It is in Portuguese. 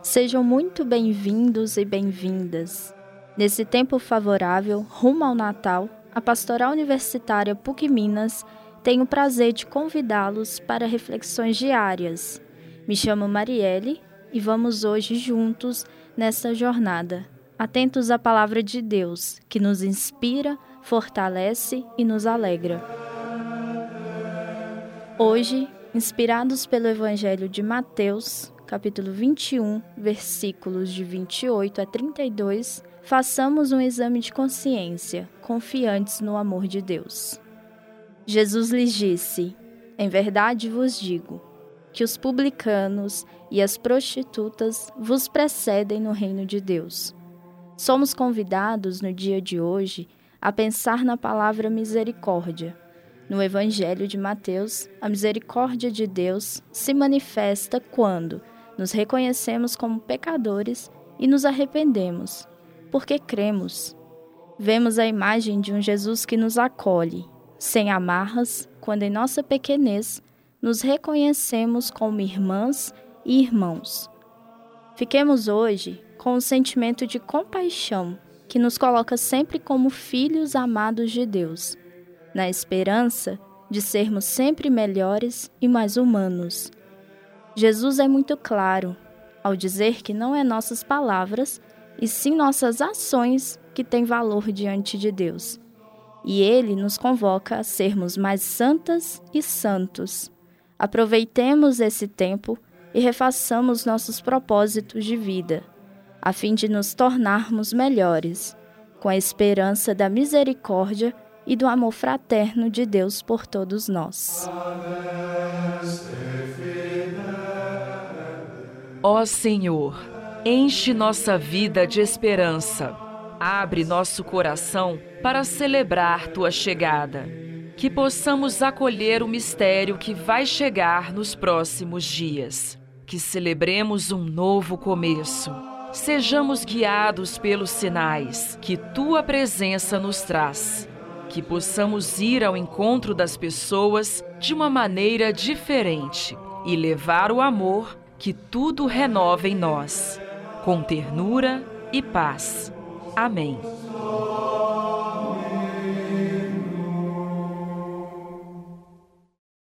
Sejam muito bem-vindos e bem-vindas. Nesse tempo favorável, rumo ao Natal, a Pastoral Universitária PUC Minas tem o prazer de convidá-los para reflexões diárias. Me chamo Marielle e vamos hoje juntos nessa jornada, atentos à palavra de Deus, que nos inspira, fortalece e nos alegra. Hoje, inspirados pelo Evangelho de Mateus, capítulo 21, versículos de 28 a 32, façamos um exame de consciência, confiantes no amor de Deus. Jesus lhes disse: Em verdade vos digo que os publicanos e as prostitutas vos precedem no reino de Deus. Somos convidados no dia de hoje a pensar na palavra misericórdia. No Evangelho de Mateus, a misericórdia de Deus se manifesta quando nos reconhecemos como pecadores e nos arrependemos, porque cremos. Vemos a imagem de um Jesus que nos acolhe, sem amarras, quando em nossa pequenez nos reconhecemos como irmãs e irmãos. Fiquemos hoje com o sentimento de compaixão que nos coloca sempre como filhos amados de Deus, na esperança de sermos sempre melhores e mais humanos Jesus é muito claro ao dizer que não é nossas palavras, e sim nossas ações que têm valor diante de Deus. E ele nos convoca a sermos mais santas e santos. Aproveitemos esse tempo e refaçamos nossos propósitos de vida, a fim de nos tornarmos melhores, com a esperança da misericórdia e do amor fraterno de Deus por todos nós. Ó Senhor, enche nossa vida de esperança. Abre nosso coração para celebrar tua chegada. Que possamos acolher o mistério que vai chegar nos próximos dias. Que celebremos um novo começo. Sejamos guiados pelos sinais que tua presença nos traz. Que possamos ir ao encontro das pessoas de uma maneira diferente e levar o amor que tudo renova em nós, com ternura e paz. Amém.